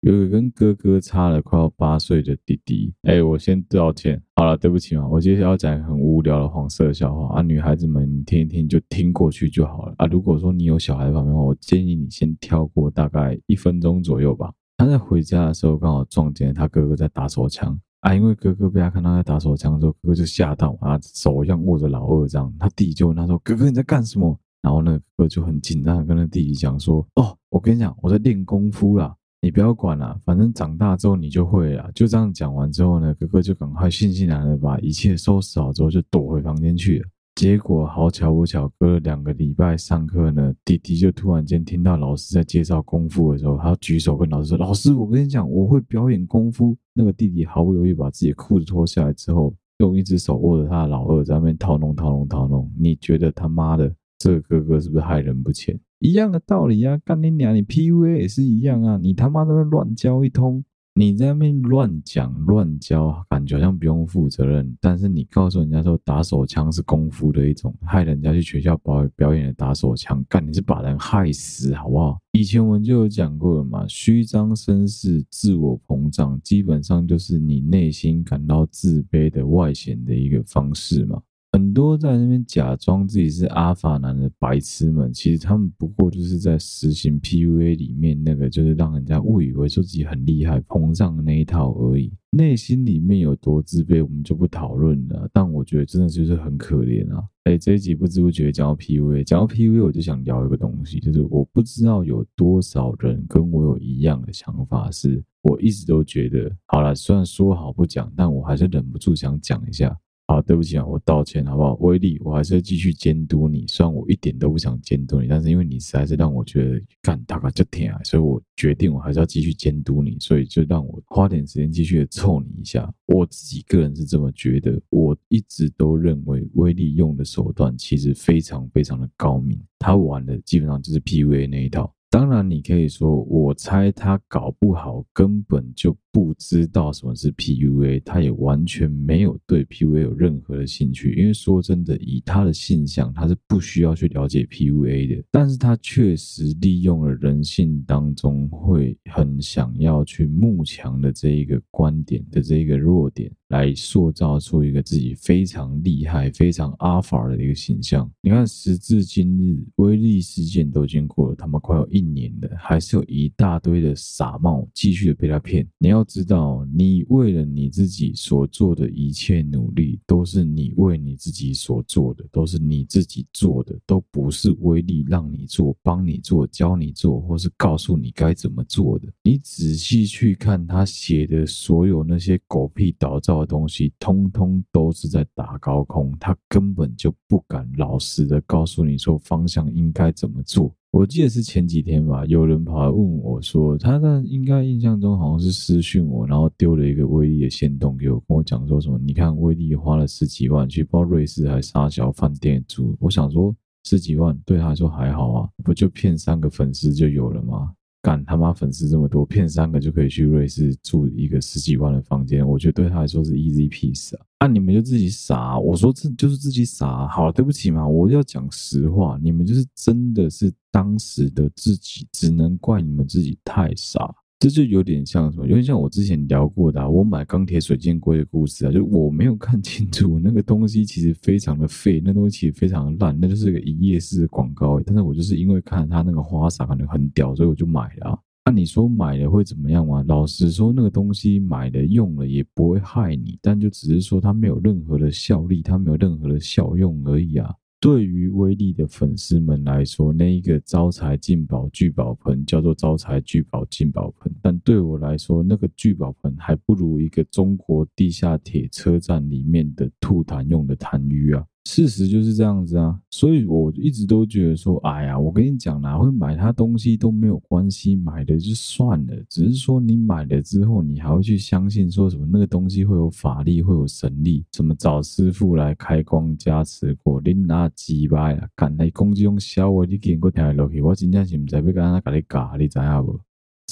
Speaker 1: 有一个跟哥哥差了快要八岁的弟弟，哎、我先道歉，好了，对不起嘛，我接下来要讲很无聊的黄色笑话啊，女孩子们听一听就听过去就好了啊。如果说你有小孩旁边的话，我建议你先跳过大概一分钟左右吧。他在回家的时候刚好撞见他哥哥在打手枪啊，因为哥哥被他看到在打手枪的时候，哥哥就吓到啊，手一样握着老二这样，他弟弟就问他说：“哥哥你在干什么？”然后那个哥哥就很紧张的跟他弟弟讲说：“哦，我跟你讲，我在练功夫啦。”你不要管了，反正长大之后你就会了。就这样讲完之后呢，哥哥就赶快悻悻然的把一切收拾好之后，就躲回房间去了。结果好巧不巧，隔了两个礼拜上课呢，弟弟就突然间听到老师在介绍功夫的时候，他举手跟老师说：“老师，我跟你讲，我会表演功夫。”那个弟弟毫不犹豫把自己裤子脱下来之后，用一只手握着他的老二在那边掏弄掏弄掏弄。你觉得他妈的这个哥哥是不是害人不浅？一样的道理啊，干你娘！你 PUA 也是一样啊，你他妈在那乱教一通，你在那边乱讲乱教，感觉好像不用负责任。但是你告诉人家说打手枪是功夫的一种，害人家去学校表表演的打手枪，干你是把人害死，好不好？以前我们就有讲过了嘛，虚张声势、自我膨胀，基本上就是你内心感到自卑的外显的一个方式嘛。很多在那边假装自己是阿法男的白痴们，其实他们不过就是在实行 PUA 里面那个，就是让人家误以为说自己很厉害、膨胀的那一套而已。内心里面有多自卑，我们就不讨论了。但我觉得真的就是很可怜啊！哎，这一集不知不觉讲到 PUA，讲到 PUA，我就想聊一个东西，就是我不知道有多少人跟我有一样的想法，是我一直都觉得，好了，虽然说好不讲，但我还是忍不住想讲一下。好，对不起啊，我道歉，好不好？威力，我还是要继续监督你。虽然我一点都不想监督你，但是因为你实在是让我觉得干大概就天啊，所以我决定我还是要继续监督你。所以就让我花点时间继续的凑你一下。我自己个人是这么觉得，我一直都认为威力用的手段其实非常非常的高明，他玩的基本上就是 PUA 那一套。当然，你可以说，我猜他搞不好根本就不知道什么是 PUA，他也完全没有对 PUA 有任何的兴趣。因为说真的，以他的性向，他是不需要去了解 PUA 的。但是他确实利用了人性当中会很想要去慕强的这一个观点的这一个弱点。来塑造出一个自己非常厉害、非常阿法的一个形象。你看，时至今日，威力事件都已经过了他妈快要一年了，还是有一大堆的傻帽继续的被他骗。你要知道，你为了你自己所做的一切努力，都是你为你自己所做的，都是你自己做的，都不是威力让你做、帮你做、教你做，或是告诉你该怎么做的。你仔细去看他写的所有那些狗屁倒灶。的东西通通都是在打高空，他根本就不敢老实的告诉你说方向应该怎么做。我记得是前几天吧，有人跑来问我说，他在应该印象中好像是私讯我，然后丢了一个威力的线动给我，跟我讲说什么，你看威力花了十几万去包瑞士还沙小饭店住，我想说十几万对他来说还好啊，不就骗三个粉丝就有了吗？干他妈粉丝这么多，骗三个就可以去瑞士住一个十几万的房间，我觉得对他来说是 easy piece 啊！那，你们就自己傻，我说这就是自己傻。好了，对不起嘛，我要讲实话，你们就是真的是当时的自己，只能怪你们自己太傻。这就有点像什么？有点像我之前聊过的，我买钢铁水箭龟的故事啊，就我没有看清楚那个东西，其实非常的废，那东西其实非常的烂，那就是个一页式的广告。但是我就是因为看它那个花洒感觉很屌，所以我就买了。那你说买了会怎么样吗？老实说，那个东西买了用了也不会害你，但就只是说它没有任何的效力，它没有任何的效用而已啊。对于威力的粉丝们来说，那一个招财进宝聚宝盆叫做招财聚宝进宝盆，但对我来说，那个聚宝盆还不如一个中国地下铁车站里面的吐痰用的痰盂啊。事实就是这样子啊，所以我一直都觉得说，哎呀，我跟你讲，哪会买他东西都没有关系，买的就算了。只是说你买了之后，你还会去相信说什么那个东西会有法力，会有神力，什么找师傅来开光加持过，你拿几百啊？敢来攻击用小我，你给我听落去，我真正是不知要跟他跟你搞，你知道不？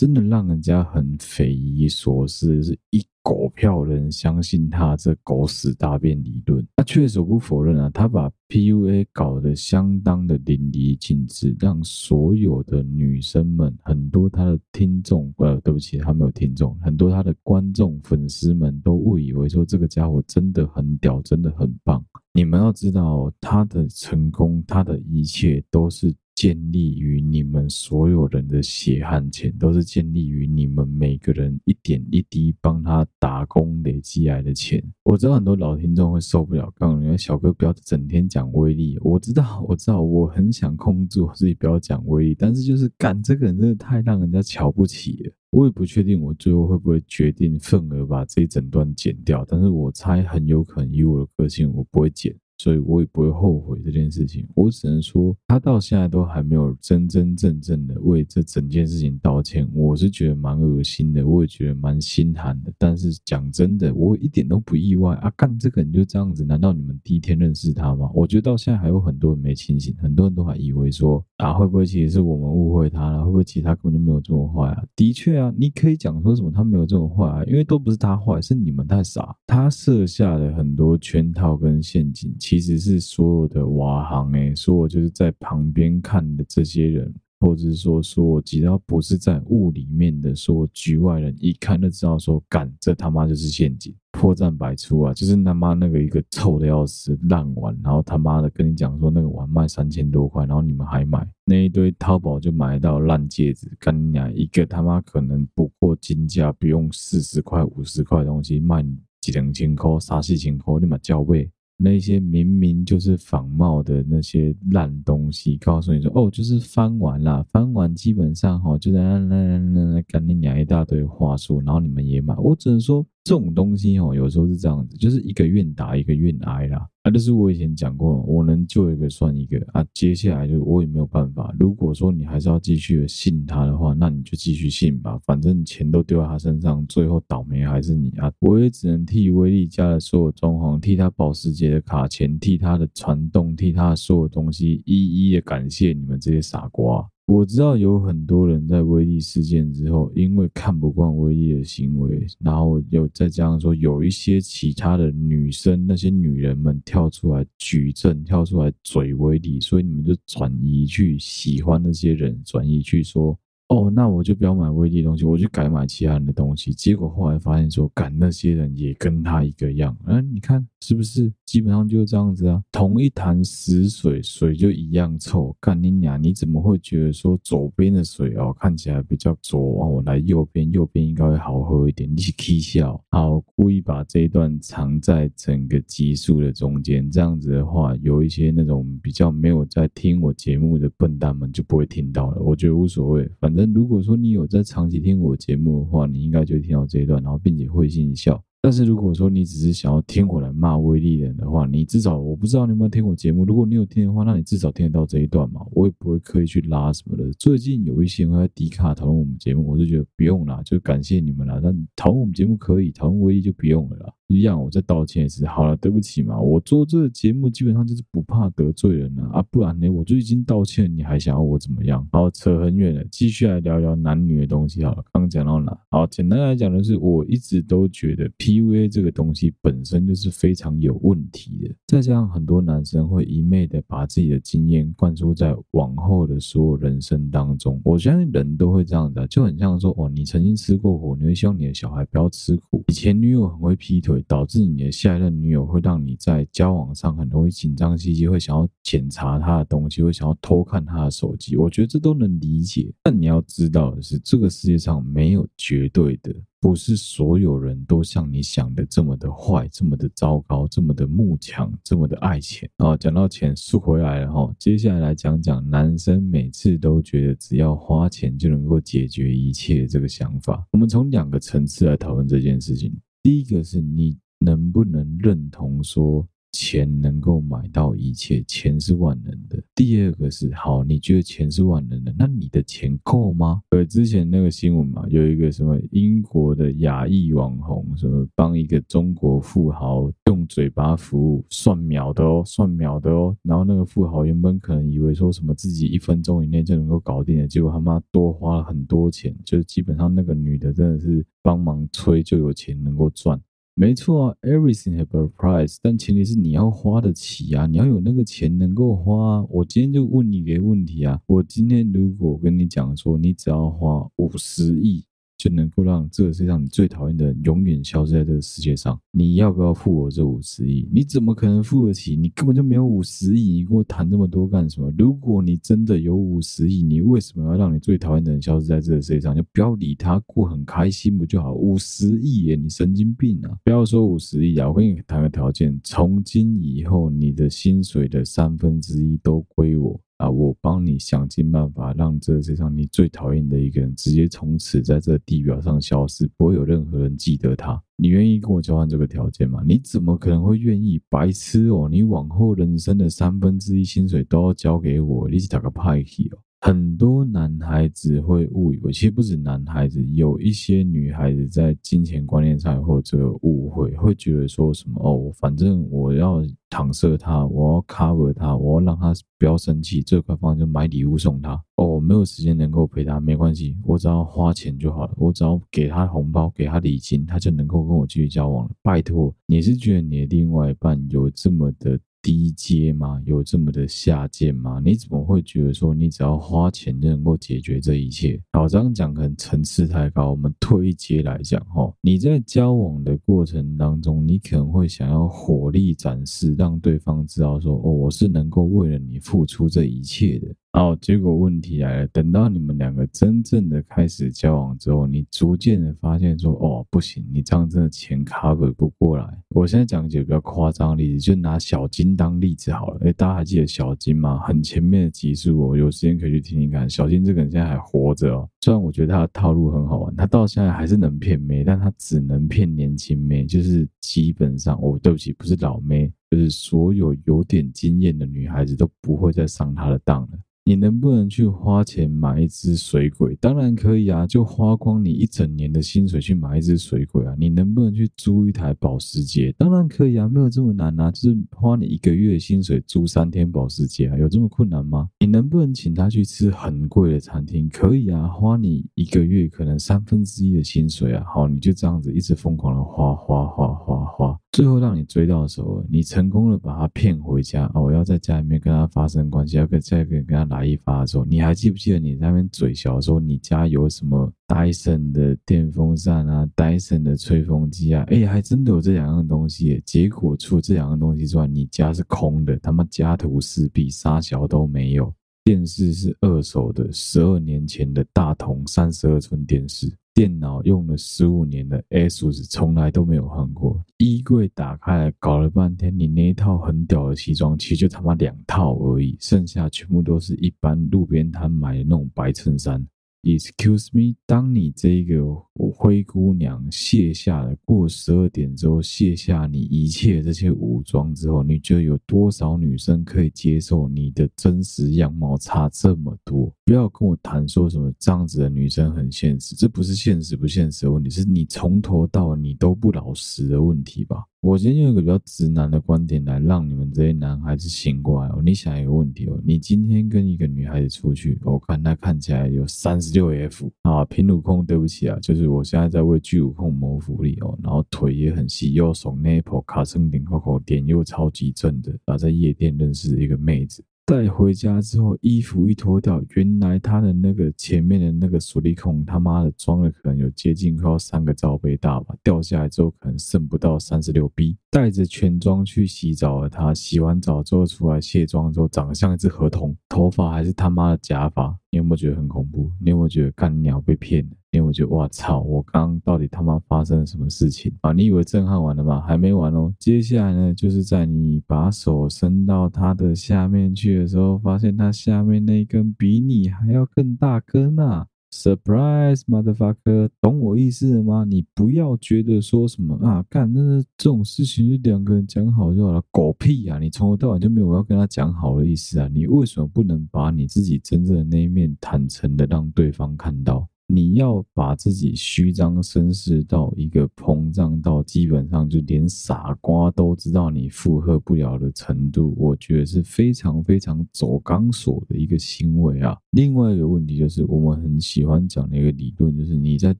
Speaker 1: 真的让人家很匪夷所思，是一狗票人相信他这狗屎大便理论。他确实我不否认啊，他把 PUA 搞得相当的淋漓尽致，让所有的女生们，很多他的听众，呃，对不起，他没有听众，很多他的观众粉丝们都误以为说这个家伙真的很屌，真的很棒。你们要知道，他的成功，他的一切都是。建立于你们所有人的血汗钱，都是建立于你们每个人一点一滴帮他打工累积来的钱。我知道很多老听众会受不了，告诉你小哥不要整天讲威力。我知道，我知道，我很想控制我自己不要讲威力，但是就是干这个人真的太让人家瞧不起了。我也不确定我最后会不会决定份额把这一整段剪掉，但是我猜很有可能以我的个性，我不会剪。所以我也不会后悔这件事情，我只能说他到现在都还没有真真正正的为这整件事情道歉，我是觉得蛮恶心的，我也觉得蛮心寒的。但是讲真的，我一点都不意外啊！干这个人就这样子，难道你们第一天认识他吗？我觉得到现在还有很多人没清醒，很多人都还以为说啊，会不会其实是我们误会他了？会不会其实他根本就没有这么坏啊？的确啊，你可以讲说什么他没有这么坏啊，因为都不是他坏，是你们太傻，他设下了很多圈套跟陷阱。其其实是所有的瓦行诶，所有就是在旁边看的这些人，或者是说说只要不是在雾里面的说局外人，一看就知道说干这他妈就是陷阱，破绽百出啊！就是他妈那个一个臭的要死烂碗，然后他妈的跟你讲说那个碗卖三千多块，然后你们还买那一堆淘宝就买到烂戒指，干你娘一个他妈可能不过金价，不用四十块五十块的东西卖你几两千块三四千块，你妈交背。那些明明就是仿冒的那些烂东西，告诉你说哦，就是翻完了，翻完基本上哈，就在那那那那干你讲一大堆话术，然后你们也买，我只能说。这种东西哦，有时候是这样子，就是一个愿打一个愿挨啦。啊，就是我以前讲过，我能救一个算一个啊。接下来就我也没有办法。如果说你还是要继续信他的话，那你就继续信吧，反正钱都丢在他身上，最后倒霉还是你啊。我也只能替威力家的所有装潢，替他保时捷的卡钳，替他的传动，替他的所有东西，一一的感谢你们这些傻瓜。我知道有很多人在威力事件之后，因为看不惯威力的行为，然后又再加上说有一些其他的女生，那些女人们跳出来举证，跳出来嘴威力，所以你们就转移去喜欢那些人，转移去说。哦，那我就不要买威力东西，我就改买其他人的东西。结果后来发现说，干那些人也跟他一个样。嗯、啊，你看是不是？基本上就是这样子啊。同一潭死水，水就一样臭。干你娘，你怎么会觉得说左边的水哦看起来比较浊啊？我来右边，右边应该会好喝一点。你起笑，好，故意把这一段藏在整个集数的中间。这样子的话，有一些那种比较没有在听我节目的笨蛋们就不会听到了。我觉得无所谓，反正。如果说你有在长期听我节目的话，你应该就听到这一段，然后并且会心一笑。但是如果说你只是想要听我来骂威利人的话，你至少我不知道你有没有听我节目。如果你有听的话，那你至少听得到这一段嘛，我也不会刻意去拉什么的。最近有一些人在迪卡讨论我们节目，我就觉得不用啦，就感谢你们啦。但讨论我们节目可以，讨论威力就不用了啦。一样，我再道歉一次。好了，对不起嘛，我做这个节目基本上就是不怕得罪人啊，啊，不然呢，我就已经道歉，你还想要我怎么样？好，扯很远了，继续来聊聊男女的东西好了。刚刚讲到哪？好，简单来讲的是，我一直都觉得 PUA 这个东西本身就是非常有问题的。再加上很多男生会一昧的把自己的经验灌输在往后的所有人生当中，我相信人都会这样的，就很像说，哦，你曾经吃过苦，你会希望你的小孩不要吃苦。以前女友很会劈腿。导致你的下一任女友会让你在交往上很容易紧张兮兮，会想要检查她的东西，会想要偷看她的手机。我觉得这都能理解。但你要知道的是，这个世界上没有绝对的，不是所有人都像你想的这么的坏，这么的糟糕，这么的慕强，这么的爱钱。哦，讲到钱，说回来了哈。接下来来讲讲男生每次都觉得只要花钱就能够解决一切这个想法。我们从两个层次来讨论这件事情。第一个是你能不能认同说钱能够买到一切，钱是万能的。第二个是，好，你觉得钱是万能的，那你的钱够吗？呃，之前那个新闻嘛，有一个什么英国的亚裔网红，什么帮一个中国富豪用嘴巴服务，算秒的哦，算秒的哦。然后那个富豪原本可能以为说什么自己一分钟以内就能够搞定的，结果他妈多花了很多钱，就基本上那个女的真的是帮忙催就有钱能够赚。没错啊，everything have a price，但前提是你要花得起啊，你要有那个钱能够花啊。我今天就问你一个问题啊，我今天如果跟你讲说，你只要花五十亿。就能够让这个世界上你最讨厌的人永远消失在这个世界上。你要不要付我这五十亿？你怎么可能付得起？你根本就没有五十亿，你跟我谈这么多干什么？如果你真的有五十亿，你为什么要让你最讨厌的人消失在这个世界上？就不要理他，过很开心不就好？五十亿耶，你神经病啊！不要说五十亿啊，我跟你谈个条件：从今以后，你的薪水的三分之一都归我。啊！我帮你想尽办法，让这世上你最讨厌的一个人，直接从此在这地表上消失，不会有任何人记得他。你愿意跟我交换这个条件吗？你怎么可能会愿意？白痴哦！你往后人生的三分之一薪水都要交给我，你是打个派系哦！很多男孩子会误以为，其实不止男孩子，有一些女孩子在金钱观念上或者误会，会觉得说什么哦，反正我要搪塞他，我要 cover 他，我要让他不要生气，这块方就买礼物送他。哦，我没有时间能够陪他，没关系，我只要花钱就好了，我只要给他红包，给他礼金，他就能够跟我继续交往了。拜托，你是觉得你的另外一半有这么的？低阶吗？有这么的下贱吗？你怎么会觉得说你只要花钱就能够解决这一切？老张讲可能层次太高。我们退一阶来讲，哈，你在交往的过程当中，你可能会想要火力展示，让对方知道说，哦，我是能够为了你付出这一切的。好，结果问题来了。等到你们两个真正的开始交往之后，你逐渐的发现说，哦，不行，你这样真的钱 cover 不过来。我现在讲几个比较夸张的例子，就拿小金当例子好了。诶，大家还记得小金吗？很前面的集数，我有时间可以去听听看。小金这个人现在还活着哦，虽然我觉得他的套路很好玩，他到现在还是能骗妹，但他只能骗年轻妹，就是基本上，哦，对不起，不是老妹，就是所有有点经验的女孩子都不会再上他的当了。你能不能去花钱买一只水鬼？当然可以啊，就花光你一整年的薪水去买一只水鬼啊！你能不能去租一台保时捷？当然可以啊，没有这么难啊，就是花你一个月的薪水租三天保时捷啊，有这么困难吗？你能不能请他去吃很贵的餐厅？可以啊，花你一个月可能三分之一的薪水啊，好，你就这样子一直疯狂的花花花花花。最后让你追到的时候，你成成功的把他骗回家啊！我要在家里面跟他发生关系，要跟再跟跟他来一发的时候，你还记不记得你那边嘴小说你家有什么戴森的电风扇啊，戴森的吹风机啊？哎，还真的有这两样东西。结果除这两样东西之外，你家是空的，他妈家徒四壁，啥小都没有。电视是二手的，十二年前的大同三十二寸电视。电脑用了十五年的 ASUS 从来都没有换过。衣柜打开，搞了半天，你那一套很屌的西装，其实就他妈两套而已，剩下全部都是一般路边摊买的那种白衬衫。Excuse me，当你这个灰姑娘卸下了过十二点之后卸下你一切这些武装之后，你觉得有多少女生可以接受你的真实样貌差这么多？不要跟我谈说什么这样子的女生很现实，这不是现实不现实的问题，是你从头到尾你都不老实的问题吧？我今天用一个比较直男的观点来让你们这些男孩子醒过来哦。你想一个问题哦，你今天跟一个女孩子出去，我看她看起来有三十六 F 啊，平乳控，对不起啊，就是我现在在为巨乳控谋福利哦。然后腿也很细，又手 n a p p l e 卡森顶扣扣，脸又超级正的，啊，在夜店认识一个妹子。带回家之后，衣服一脱掉，原来他的那个前面的那个矽利康，他妈的装了可能有接近快要三个罩杯大吧，掉下来之后可能剩不到三十六 B。带着全妆去洗澡的他，洗完澡之后出来卸妆之后，长得像一只河童，头发还是他妈的假发。你有没有觉得很恐怖？你有没有觉得干鸟被骗了？因为我觉得哇操！我刚到底他妈发生了什么事情啊？你以为震撼完了吗？还没完哦！接下来呢，就是在你把手伸到他的下面去的时候，发现他下面那一根比你还要更大根啊！Surprise, motherfucker！懂我意思了吗？你不要觉得说什么啊，干那这种事情是两个人讲好就好了，狗屁啊！你从头到尾就没有要跟他讲好的意思啊！你为什么不能把你自己真正的那一面坦诚的让对方看到？你要把自己虚张声势到一个膨胀到基本上就连傻瓜都知道你负荷不了的程度，我觉得是非常非常走钢索的一个行为啊。另外一个问题就是，我们很喜欢讲的一个理论，就是你在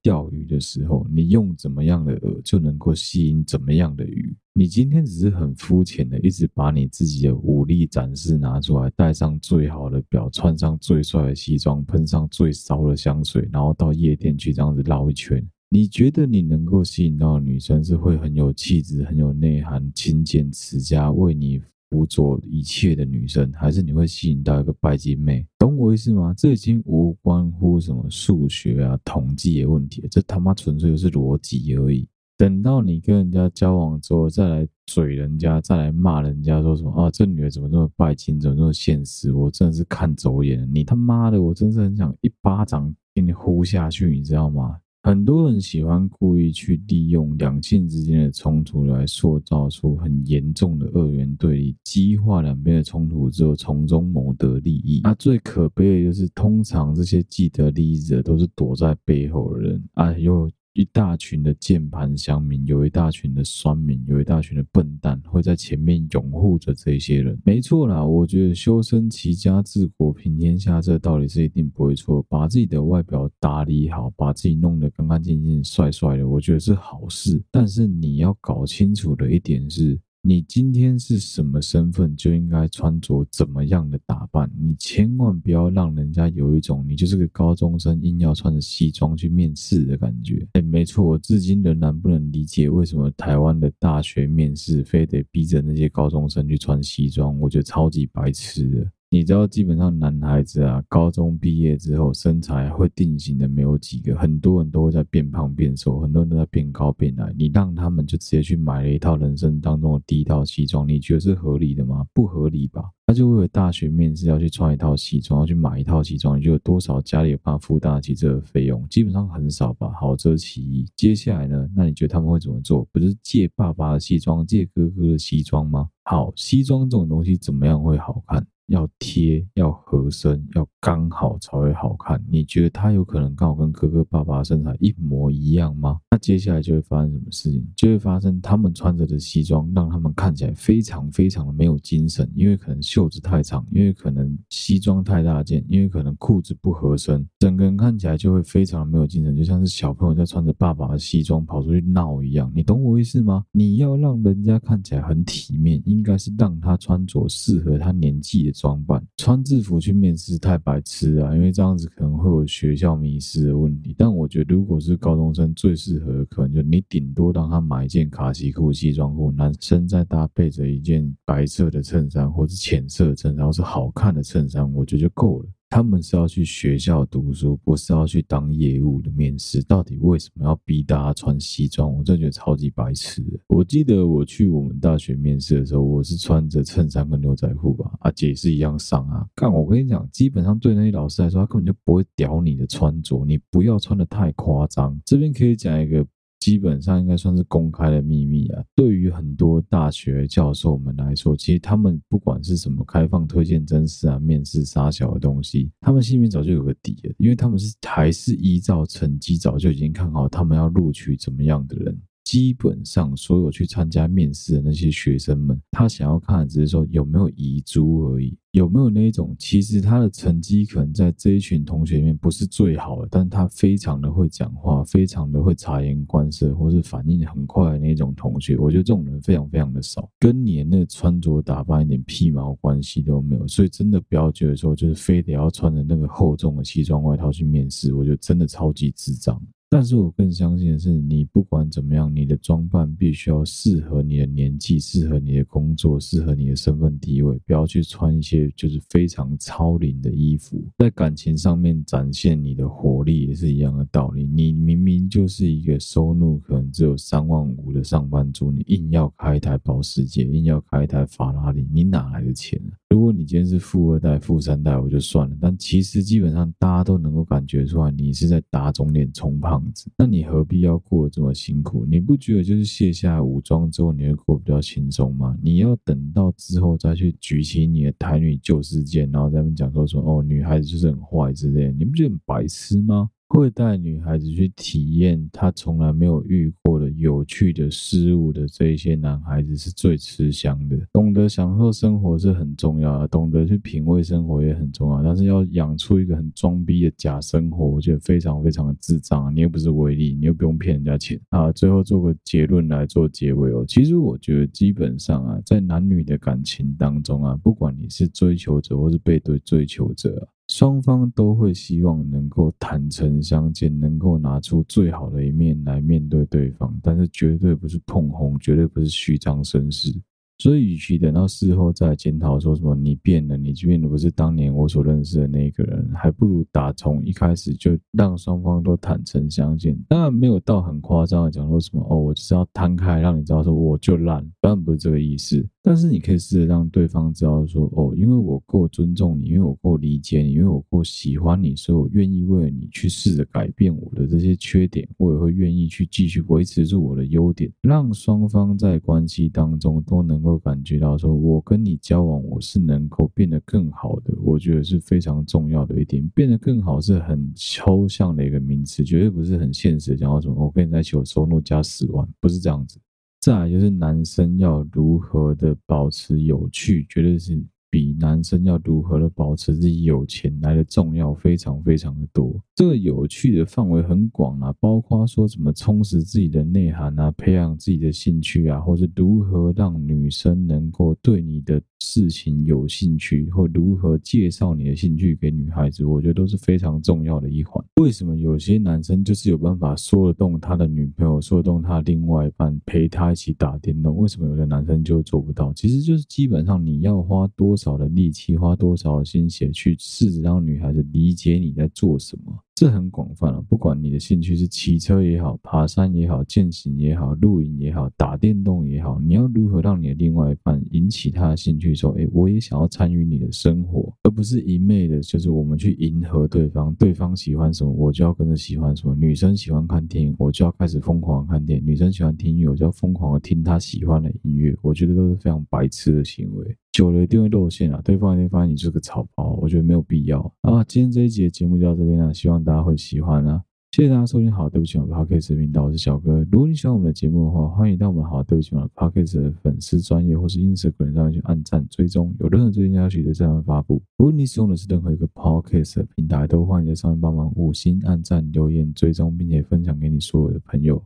Speaker 1: 钓鱼的时候，你用怎么样的饵就能够吸引怎么样的鱼。你今天只是很肤浅的，一直把你自己的武力展示拿出来，戴上最好的表，穿上最帅的西装，喷上最骚的香水，然后到夜店去这样子绕一圈。你觉得你能够吸引到女生是会很有气质、很有内涵、勤俭持家、为你辅佐一切的女生，还是你会吸引到一个拜金妹？懂我意思吗？这已经无关乎什么数学啊、统计的问题，这他妈纯粹就是逻辑而已。等到你跟人家交往之后，再来嘴人家，再来骂人家，说什么啊？这女的怎么这么拜金，怎么这么现实？我真的是看走眼了。你他妈的，我真是很想一巴掌给你呼下去，你知道吗？很多人喜欢故意去利用两性之间的冲突来塑造出很严重的二元对立，激化两边的冲突之后，从中谋得利益。那最可悲的就是，通常这些既得利益者都是躲在背后的人啊，又。一大群的键盘乡民，有一大群的酸民，有一大群的笨蛋，会在前面拥护着这些人。没错啦，我觉得修身齐家治国平天下这道理是一定不会错。把自己的外表打理好，把自己弄得干干净净、帅帅的，我觉得是好事。但是你要搞清楚的一点是。你今天是什么身份，就应该穿着怎么样的打扮。你千万不要让人家有一种你就是个高中生，硬要穿着西装去面试的感觉。哎，没错，我至今仍然不能理解为什么台湾的大学面试非得逼着那些高中生去穿西装，我觉得超级白痴的。你知道，基本上男孩子啊，高中毕业之后身材会定型的没有几个，很多人都会在变胖变瘦，很多人都在变高变矮。你让他们就直接去买了一套人生当中的第一套西装，你觉得是合理的吗？不合理吧？他就为了大学面试要去穿一套西装，要去买一套西装，你觉得有多少家里有办法负担起这个费用？基本上很少吧。好，这是其一。接下来呢？那你觉得他们会怎么做？不是借爸爸的西装，借哥哥的西装吗？好，西装这种东西怎么样会好看？要贴，要合身，要刚好才会好看。你觉得他有可能刚好跟哥哥爸爸身材一模一样吗？那接下来就会发生什么事情？就会发生他们穿着的西装让他们看起来非常非常的没有精神，因为可能袖子太长，因为可能西装太大件，因为可能裤子不合身，整个人看起来就会非常没有精神，就像是小朋友在穿着爸爸的西装跑出去闹一样。你懂我意思吗？你要让人家看起来很体面，应该是让他穿着适合他年纪的。装扮穿制服去面试太白痴啊，因为这样子可能会有学校迷失的问题。但我觉得，如果是高中生，最适合的可能就你顶多让他买一件卡其裤、西装裤，男生再搭配着一件白色的衬衫或者浅色衬衫，或是好看的衬衫，我觉得就够了。他们是要去学校读书，不是要去当业务的面试。到底为什么要逼大家穿西装？我真的觉得超级白痴。我记得我去我们大学面试的时候，我是穿着衬衫跟牛仔裤吧，啊姐是一样上啊。干，我跟你讲，基本上对那些老师来说，他根本就不会屌你的穿着，你不要穿得太夸张。这边可以讲一个。基本上应该算是公开的秘密啊。对于很多大学教授们来说，其实他们不管是什么开放推荐真试啊、面试杀小的东西，他们心里面早就有个底了，因为他们是还是依照成绩早就已经看好他们要录取怎么样的人。基本上，所有去参加面试的那些学生们，他想要看的只是说有没有遗珠而已，有没有那一种其实他的成绩可能在这一群同学里面不是最好的，但他非常的会讲话，非常的会察言观色，或是反应很快的那种同学，我觉得这种人非常非常的少，跟你的那穿着打扮一点屁毛关系都没有，所以真的不要觉得说就是非得要穿着那个厚重的西装外套去面试，我觉得真的超级智障。但是我更相信的是，你不管怎么样，你的装扮必须要适合你的年纪，适合你的工作，适合你的身份地位，不要去穿一些就是非常超龄的衣服。在感情上面展现你的活力也是一样的道理。你明明就是一个收入可能只有三万五的上班族，你硬要开一台保时捷，硬要开一台法拉利，你哪来的钱？如果你今天是富二代、富三代，我就算了。但其实基本上大家都能够感觉出来，你是在打肿脸充胖子。那你何必要过得这么辛苦？你不觉得就是卸下武装之后，你会过比较轻松吗？你要等到之后再去举起你的台女旧事件，然后在那边讲说说哦，女孩子就是很坏之类的，你不觉得很白痴吗？会带女孩子去体验她从来没有遇过的有趣的事物的这一些男孩子是最吃香的。懂得享受生活是很重要的，懂得去品味生活也很重要。但是要养出一个很装逼的假生活，我觉得非常非常的智障。你又不是威力，你又不用骗人家钱啊。最后做个结论来做结尾哦。其实我觉得基本上啊，在男女的感情当中啊，不管你是追求者或是被对追求者。双方都会希望能够坦诚相见，能够拿出最好的一面来面对对方，但是绝对不是碰红，绝对不是虚张声势。所以，与其等到事后再检讨，说什么你变了，你变的不是当年我所认识的那个人，还不如打从一开始就让双方都坦诚相见。当然没有到很夸张的讲说什么哦，我就是要摊开让你知道说我就烂，当然不是这个意思。但是你可以试着让对方知道说哦，因为我够尊重你，因为我够理解你，因为我够喜欢你，所以我愿意为了你去试着改变我的这些缺点，我也会愿意去继续维持住我的优点，让双方在关系当中都能够。会感觉到说，我跟你交往，我是能够变得更好的，我觉得是非常重要的一点。变得更好是很抽象的一个名词，绝对不是很现实的。讲到什么，我跟你在一起，我收入加十万，不是这样子。再来就是男生要如何的保持有趣，绝对是。比男生要如何的保持自己有钱来的重要，非常非常的多。这个有趣的范围很广啊，包括说怎么充实自己的内涵啊，培养自己的兴趣啊，或是如何让女生能够对你的事情有兴趣，或如何介绍你的兴趣给女孩子，我觉得都是非常重要的一环。为什么有些男生就是有办法说得动他的女朋友，说得动他另外一半，陪他一起打电动？为什么有的男生就做不到？其实就是基本上你要花多。少的力气，花多少的心血去试着让女孩子理解你在做什么。这很广泛了，不管你的兴趣是骑车也好，爬山也好，健行也好，露营也好，打电动也好，你要如何让你的另外一半引起他的兴趣？说，哎，我也想要参与你的生活，而不是一昧的，就是我们去迎合对方，对方喜欢什么，我就要跟着喜欢什么。女生喜欢看电影，我就要开始疯狂看电影；女生喜欢听音乐，我就要疯狂的听她喜欢的音乐。我觉得都是非常白痴的行为，久了一定会露馅啊！对方一定发现你是个草包，我觉得没有必要啊。今天这一集的节目就到这边了，希望大家会喜欢啊！谢谢大家收听好对不起我的 Podcast 频道，我是小哥。如果你喜欢我们的节目的话，欢迎到我们好对不起我的 Podcast 的粉丝专业或是 Instagram 上面去按赞追踪，有任何最新消息的在上面发布。如果你使用的是任何一个 Podcast 的平台，都欢迎在上面帮忙五星按赞、留言、追踪，并且分享给你所有的朋友。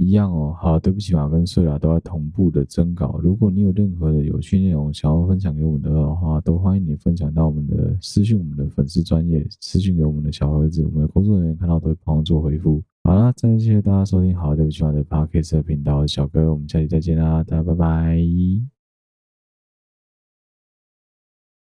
Speaker 1: 一样哦，好，对不起，马跟碎啦都要同步的征稿。如果你有任何的有趣内容想要分享给我们的话，都欢迎你分享到我们的私讯，我们的粉丝专业私讯给我们的小盒子，我们的工作人员看到都会帮忙做回复。好啦，再次谢谢大家收听，好，对不起，马的 Podcast 频道，小哥，我们下期再见啦，大家拜拜。